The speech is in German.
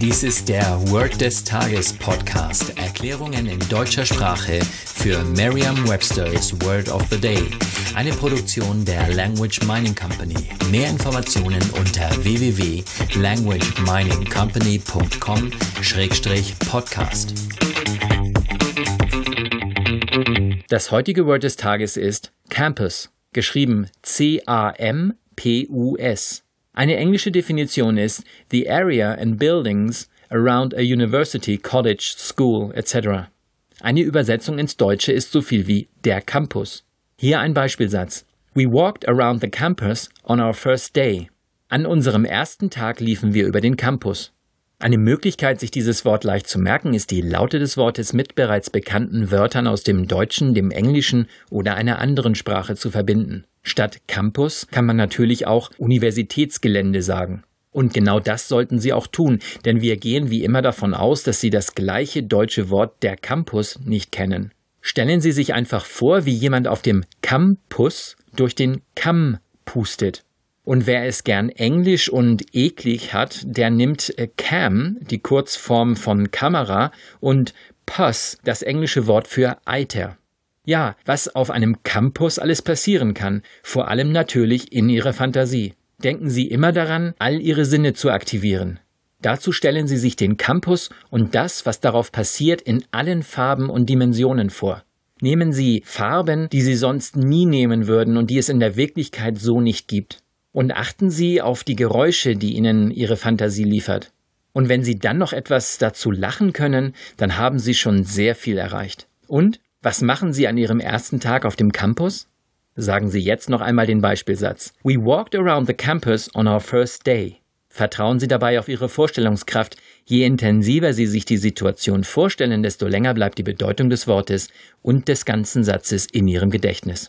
Dies ist der Word des Tages Podcast. Erklärungen in deutscher Sprache für Merriam-Webster's Word of the Day. Eine Produktion der Language Mining Company. Mehr Informationen unter www.languageminingcompany.com-podcast. Das heutige Word des Tages ist Campus, geschrieben C-A-M-P-U-S. Eine englische Definition ist the area and buildings around a university, college, school etc. Eine Übersetzung ins Deutsche ist so viel wie der Campus. Hier ein Beispielsatz. We walked around the campus on our first day. An unserem ersten Tag liefen wir über den Campus. Eine Möglichkeit, sich dieses Wort leicht zu merken, ist die Laute des Wortes mit bereits bekannten Wörtern aus dem Deutschen, dem Englischen oder einer anderen Sprache zu verbinden. Statt Campus kann man natürlich auch Universitätsgelände sagen. Und genau das sollten Sie auch tun, denn wir gehen wie immer davon aus, dass Sie das gleiche deutsche Wort der Campus nicht kennen. Stellen Sie sich einfach vor, wie jemand auf dem Campus durch den Kamm pustet. Und wer es gern englisch und eklig hat, der nimmt äh, Cam, die Kurzform von Kamera, und Puss, das englische Wort für Eiter. Ja, was auf einem Campus alles passieren kann, vor allem natürlich in Ihrer Fantasie. Denken Sie immer daran, all Ihre Sinne zu aktivieren. Dazu stellen Sie sich den Campus und das, was darauf passiert, in allen Farben und Dimensionen vor. Nehmen Sie Farben, die Sie sonst nie nehmen würden und die es in der Wirklichkeit so nicht gibt. Und achten Sie auf die Geräusche, die Ihnen Ihre Fantasie liefert. Und wenn Sie dann noch etwas dazu lachen können, dann haben Sie schon sehr viel erreicht. Und was machen Sie an Ihrem ersten Tag auf dem Campus? Sagen Sie jetzt noch einmal den Beispielsatz. We walked around the campus on our first day. Vertrauen Sie dabei auf Ihre Vorstellungskraft. Je intensiver Sie sich die Situation vorstellen, desto länger bleibt die Bedeutung des Wortes und des ganzen Satzes in Ihrem Gedächtnis.